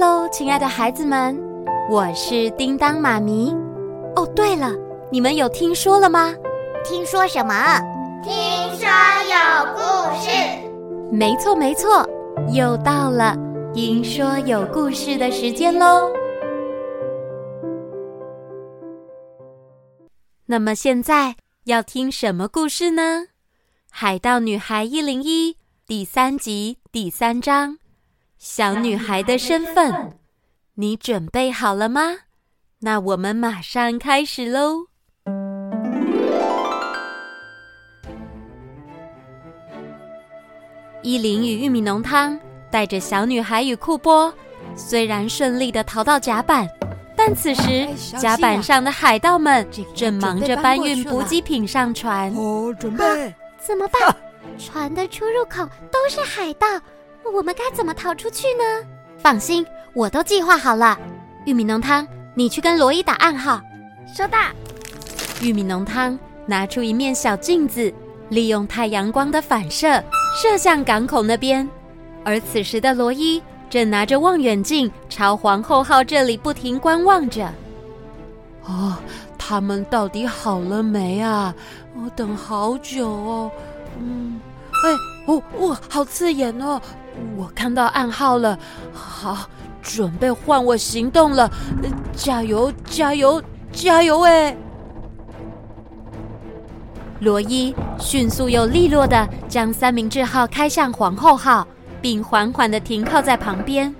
喽，亲爱的孩子们，我是叮当妈咪。哦，对了，你们有听说了吗？听说什么？听说有故事。没错，没错，又到了听说有故事的时间喽。那么现在要听什么故事呢？《海盗女孩一零一》第三集第三章。小女孩的身份，你准备好了吗？那我们马上开始喽！伊琳与玉米浓汤带着小女孩与库波，虽然顺利的逃到甲板，但此时甲板上的海盗们正忙着搬运补给品上船。哦，准备！怎么办？船的出入口都是海盗。我们该怎么逃出去呢？放心，我都计划好了。玉米浓汤，你去跟罗伊打暗号。收到。玉米浓汤拿出一面小镜子，利用太阳光的反射射向港口那边。而此时的罗伊正拿着望远镜朝皇后号这里不停观望着。哦，他们到底好了没啊？我等好久哦。嗯，哎，哦哦，好刺眼哦。我看到暗号了，好，准备换我行动了，加油，加油，加油！哎，罗伊迅速又利落的将三明治号开向皇后号，并缓缓的停靠在旁边。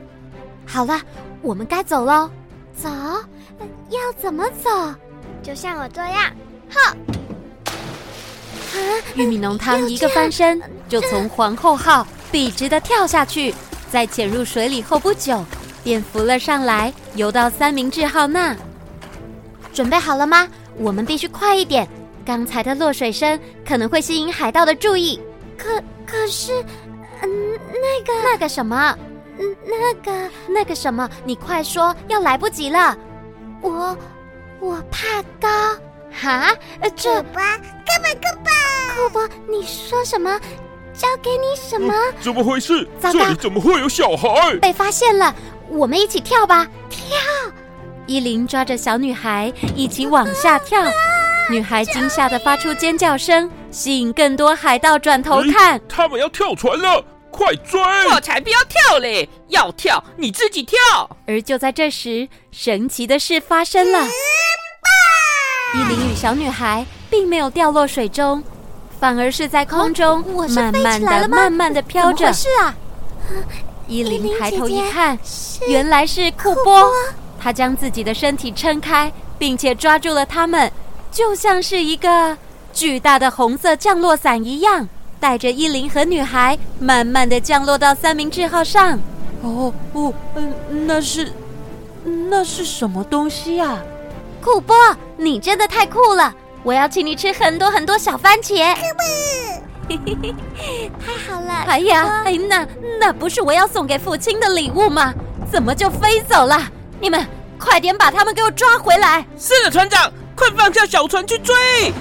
好了，我们该走喽。走？要怎么走？就像我这样，哈！啊！玉米浓汤一个翻身，就从皇后号。笔直的跳下去，在潜入水里后不久，便浮了上来，游到三明治号那。准备好了吗？我们必须快一点，刚才的落水声可能会吸引海盗的注意。可可是，嗯，那个那个什么，嗯，那个那个什么，你快说，要来不及了。我我怕高。哈？呃，这吧，根本根本。库珀，你说什么？交给你什么？嗯、怎么回事？糟糕，这里怎么会有小孩？被发现了！我们一起跳吧！跳！伊琳抓着小女孩一起往下跳。啊、女孩惊吓的发出尖叫声，吸引更多海盗转头看。他们要跳船了，快追！我才不要跳嘞！要跳你自己跳。而就在这时，神奇的事发生了。伊琳与小女孩并没有掉落水中。反而是在空中慢慢的、慢慢的飘着。怎么回事啊？伊琳抬头一看，原来是库波。他将自己的身体撑开，并且抓住了他们，就像是一个巨大的红色降落伞一样，带着伊琳和女孩慢慢的降落到三明治号上。哦哦，嗯，那是那是什么东西呀？库波，你真的太酷了！我要请你吃很多很多小番茄，太好了！哎呀，哎，那那不是我要送给父亲的礼物吗？怎么就飞走了？你们快点把他们给我抓回来！是的，船长，快放下小船去追！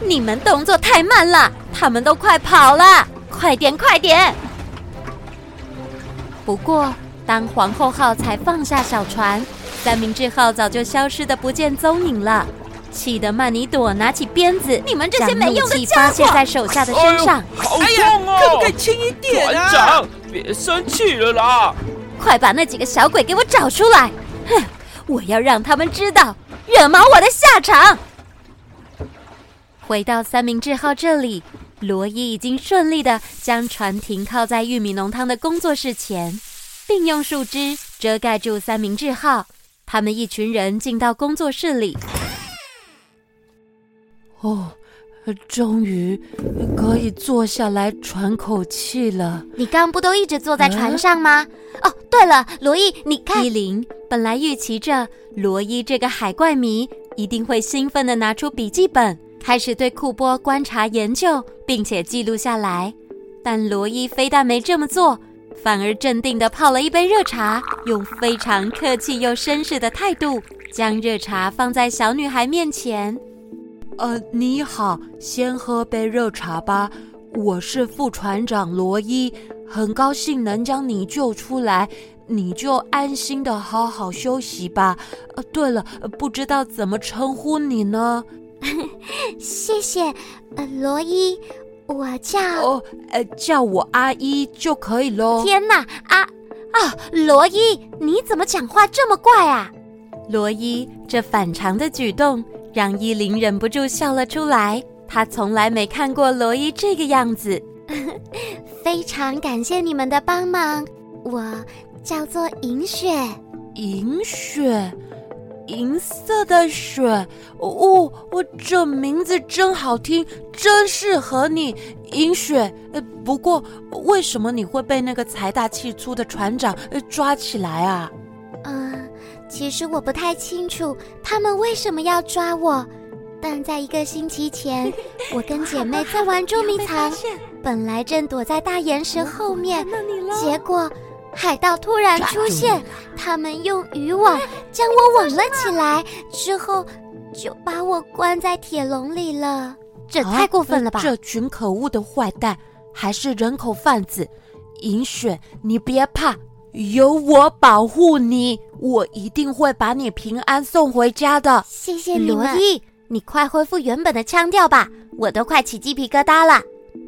你们动作太慢了，他们都快跑了，快点，快点！不过，当皇后号才放下小船。三明治号早就消失的不见踪影了，气得曼尼朵拿起鞭子，你们这些没用的家伙，发泄在手下的身上。哎、好痛哦！可不可以轻一点啊？船长，别生气了啦！快把那几个小鬼给我找出来！哼，我要让他们知道惹毛我的下场。回到三明治号这里，罗伊已经顺利的将船停靠在玉米浓汤的工作室前，并用树枝遮盖住三明治号。他们一群人进到工作室里。哦，终于可以坐下来喘口气了。你刚不都一直坐在船上吗？啊、哦，对了，罗伊，你看，伊琳本来预期着罗伊这个海怪迷一定会兴奋的拿出笔记本，开始对库波观察研究，并且记录下来。但罗伊非但没这么做。反而镇定地泡了一杯热茶，用非常客气又绅士的态度将热茶放在小女孩面前。呃，你好，先喝杯热茶吧。我是副船长罗伊，很高兴能将你救出来，你就安心的好好休息吧。呃，对了，不知道怎么称呼你呢？谢谢，呃，罗伊，我叫……哦，呃，叫我阿伊就可以喽。天哪，啊啊，罗伊，你怎么讲话这么怪啊？罗伊这反常的举动让依琳忍不住笑了出来。她从来没看过罗伊这个样子。非常感谢你们的帮忙，我叫做银雪。银雪，银色的雪。哦，我这名字真好听，真适合你，银雪。呃，不过为什么你会被那个财大气粗的船长呃抓起来啊？嗯、呃，其实我不太清楚他们为什么要抓我。但在一个星期前，我跟姐妹在玩捉迷藏，本来正躲在大岩石后面，结果海盗突然出现，他们用渔网将我网了起来，之后就把我关在铁笼里了。这太过分了吧！啊，这群可恶的坏蛋，还是人口贩子！银雪，你别怕，有我保护你，我一定会把你平安送回家的。谢谢你，罗伊。你快恢复原本的腔调吧，我都快起鸡皮疙瘩了。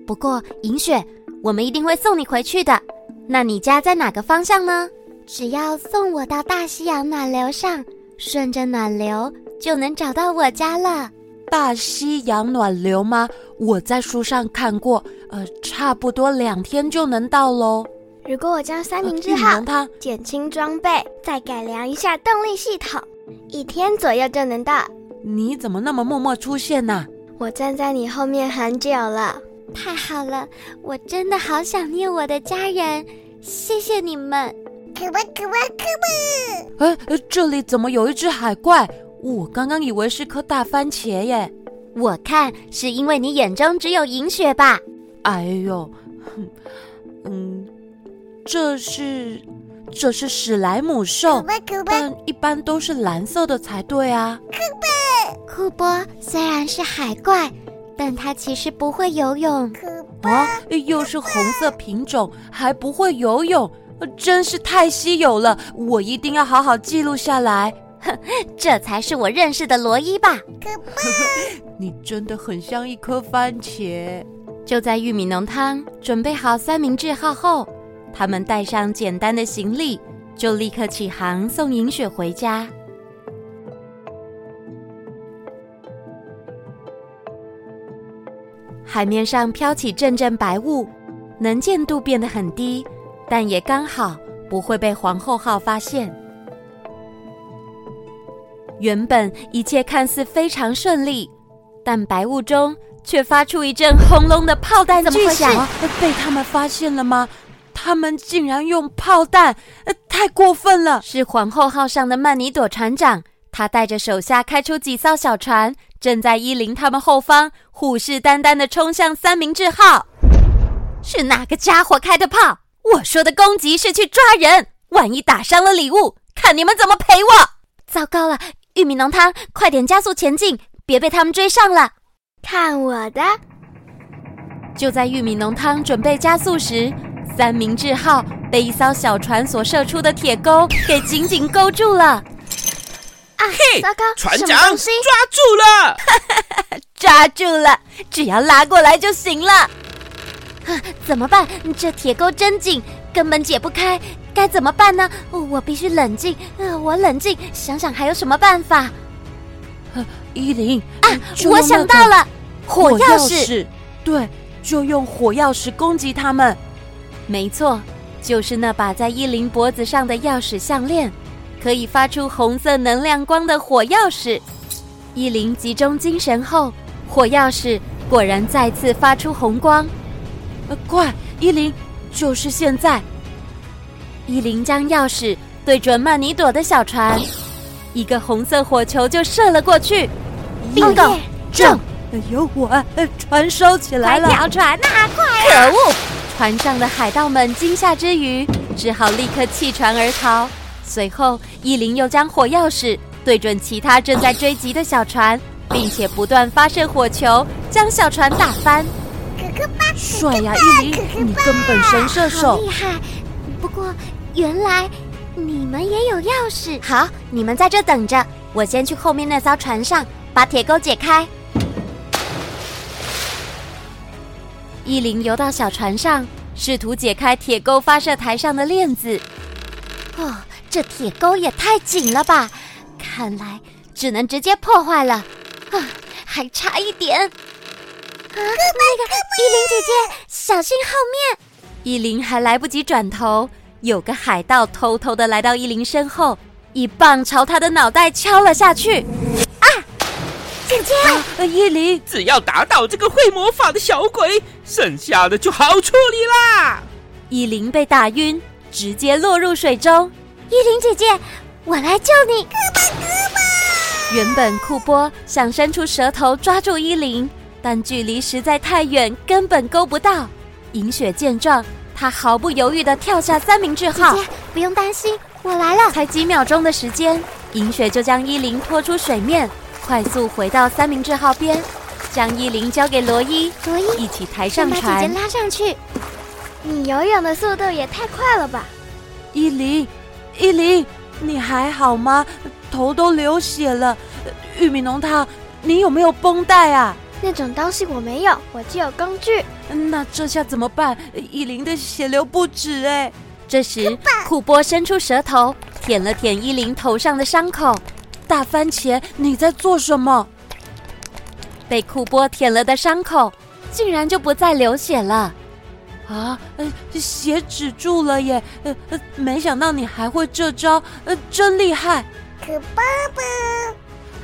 不过银雪，我们一定会送你回去的。那你家在哪个方向呢？只要送我到大西洋暖流上，顺着暖流就能找到我家了。大西洋暖流吗？我在书上看过，呃，差不多两天就能到喽。如果我将三明治号减轻装备，再改良一下动力系统，一天左右就能到。你怎么那么默默出现呢？我站在你后面很久了。太好了，我真的好想念我的家人。谢谢你们。可不可不可不？哎，这里怎么有一只海怪？我刚刚以为是颗大番茄耶。我看是因为你眼中只有银雪吧。哎呦，嗯，这是。这是史莱姆兽，但一般都是蓝色的才对啊。库波虽然是海怪，但他其实不会游泳。啊，又是红色品种，还不会游泳，真是太稀有了！我一定要好好记录下来。哼，这才是我认识的罗伊吧？你真的很像一颗番茄。就在玉米浓汤准备好三明治号后。他们带上简单的行李，就立刻起航送银雪回家。海面上飘起阵阵白雾，能见度变得很低，但也刚好不会被皇后号发现。原本一切看似非常顺利，但白雾中却发出一阵轰隆的炮弹巨响，被他们发现了吗？他们竟然用炮弹，呃，太过分了！是皇后号上的曼尼朵船长，他带着手下开出几艘小船，正在伊琳他们后方虎视眈眈地冲向三明治号。是哪个家伙开的炮？我说的攻击是去抓人，万一打伤了礼物，看你们怎么赔我！糟糕了，玉米浓汤，快点加速前进，别被他们追上了！看我的！就在玉米浓汤准备加速时。三明治号被一艘小船所射出的铁钩给紧紧勾住了。啊！嘿，糟糕！船长抓住了！抓住了！只要拉过来就行了。啊，怎么办？这铁钩真紧，根本解不开。该怎么办呢？我必须冷静。呃，我冷静，想想还有什么办法。伊琳啊，我想到了，火钥匙。火钥匙。对，就用火钥匙攻击他们。没错，就是那把在伊琳脖子上的钥匙项链，可以发出红色能量光的火钥匙。伊琳集中精神后，火钥匙果然再次发出红光。呃，快，伊琳，就是现在！伊琳将钥匙对准曼尼朵的小船，一个红色火球就射了过去。bingo，中！哎呦，我船烧起来了！快跳船呐，快！可恶！船上的海盗们惊吓之余，只好立刻弃船而逃。随后，伊琳又将火钥匙对准其他正在追击的小船，并且不断发射火球，将小船打翻。可可巴帅呀，伊琳，你根本神射手，厉害。不过原来你们也有钥匙。好，你们在这等着，我先去后面那艘船上把铁钩解开。伊琳游到小船上，试图解开铁钩发射台上的链子。哦，这铁钩也太紧了吧！看来只能直接破坏了。啊，还差一点。啊，那个依琳姐姐，小心后面！依琳还来不及转头，有个海盗偷偷的来到依琳身后，一棒朝她的脑袋敲了下去。啊，姐姐，啊，依琳，只要打倒这个会魔法的小鬼，剩下的就好处理啦。依琳被打晕。直接落入水中，伊琳姐姐，我来救你！哥哥哥原本库波想伸出舌头抓住依琳，但距离实在太远，根本勾不到。银雪见状，她毫不犹豫地跳下三明治号。姐姐，不用担心，我来了。才几秒钟的时间，银雪就将依琳拖出水面，快速回到三明治号边，将依琳交给罗伊。罗伊，一起抬上船，把姐姐拉上去。你游泳的速度也太快了吧！依琳，伊琳，你还好吗？头都流血了。玉米浓汤，你有没有绷带啊？那种东西我没有，我只有工具。那这下怎么办？依琳的血流不止哎。这时，库波伸出舌头舔了舔依琳头上的伤口。大番茄，你在做什么？被库波舔了的伤口，竟然就不再流血了。啊，呃，血止住了耶！呃呃，没想到你还会这招，呃，真厉害！可爸爸，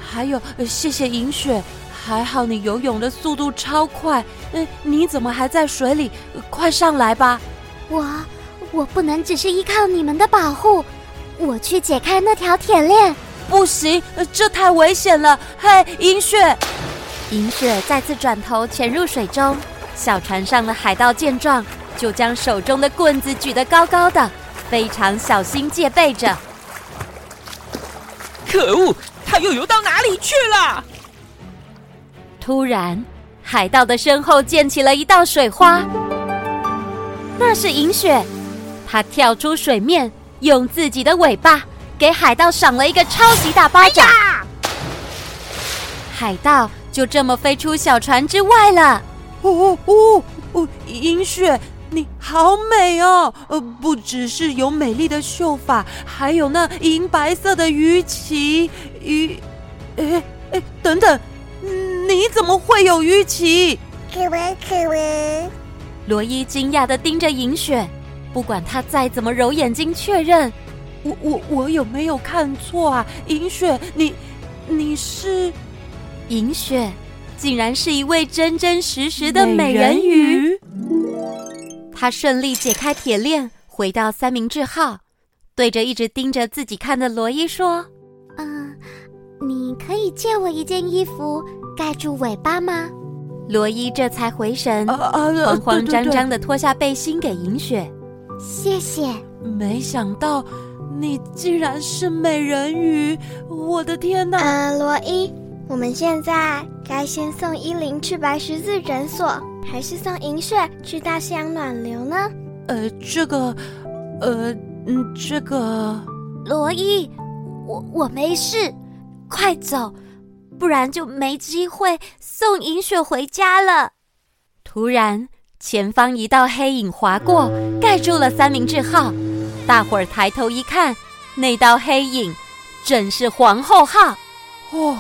还有，呃，谢谢银雪，还好你游泳的速度超快。呃，你怎么还在水里？呃，快上来吧！我我不能只是依靠你们的保护，我去解开那条铁链。不行，呃，这太危险了！嘿，银雪！银雪再次转头潜入水中。小船上的海盗见状，就将手中的棍子举得高高的，非常小心戒备着。可恶，他又游到哪里去了？突然，海盗的身后溅起了一道水花，那是银雪。他跳出水面，用自己的尾巴给海盗赏了一个超级大巴掌。哎、海盗就这么飞出小船之外了。哦哦哦！银雪，你好美哦！呃，不只是有美丽的秀发，还有那银白色的鱼鳍。鱼，哎哎，等等，你怎么会有鱼鳍？可爱可爱。罗伊惊讶的盯着银雪，不管他再怎么揉眼睛确认，我我我有没有看错啊？银雪，你你是银雪？竟然是一位真真实实的美人鱼。他顺利解开铁链，回到三明治号，对着一直盯着自己看的罗伊说：“嗯，你可以借我一件衣服盖住尾巴吗？”罗伊这才回神，慌慌张张的脱下背心给银雪。谢谢。没想到你竟然是美人鱼！我的天哪！呃，罗伊。我们现在该先送依琳去白十字诊所，还是送银雪去大西洋暖流呢？呃，这个，呃，嗯，这个，罗伊，我我没事，快走，不然就没机会送银雪回家了。突然，前方一道黑影划过，盖住了三明治号。大伙儿抬头一看，那道黑影正是皇后号。哦，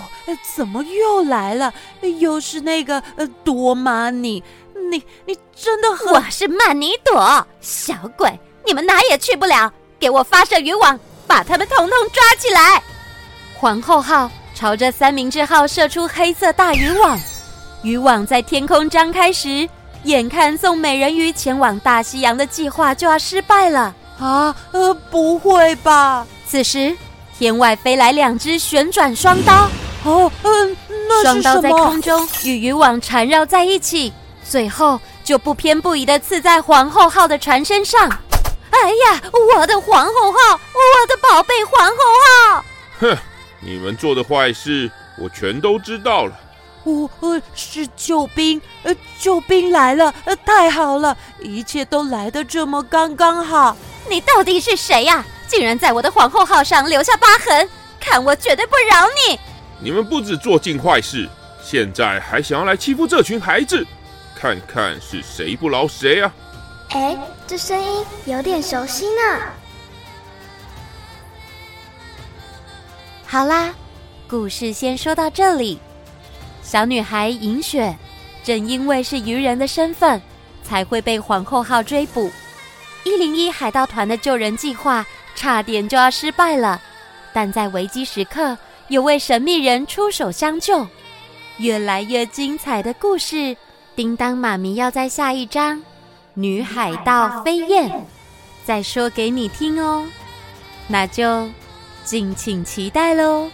怎么又来了？又是那个呃多玛尼，你你真的很……我是曼尼朵，小鬼，你们哪也去不了！给我发射渔网，把他们统统抓起来！皇后号朝着三明治号射出黑色大渔网，渔网在天空张开时，眼看送美人鱼前往大西洋的计划就要失败了啊！呃，不会吧？此时。天外飞来两只旋转双刀，哦，嗯，那是什么？双刀在空中与渔网缠绕在一起，最后就不偏不倚的刺在皇后号的船身上。哎呀，我的皇后号，我的宝贝皇后号！哼，你们做的坏事我全都知道了。哦，呃，是救兵，呃，救兵来了，呃，太好了，一切都来得这么刚刚好。你到底是谁呀？竟然在我的皇后号上留下疤痕，看我绝对不饶你！你们不止做尽坏事，现在还想要来欺负这群孩子，看看是谁不饶谁啊！哎，这声音有点熟悉呢。好啦，故事先说到这里。小女孩银雪，正因为是渔人的身份，才会被皇后号追捕。一零一海盗团的救人计划差点就要失败了，但在危机时刻，有位神秘人出手相救。越来越精彩的故事，叮当妈咪要在下一章《女海盗飞燕》再说给你听哦，那就敬请期待喽。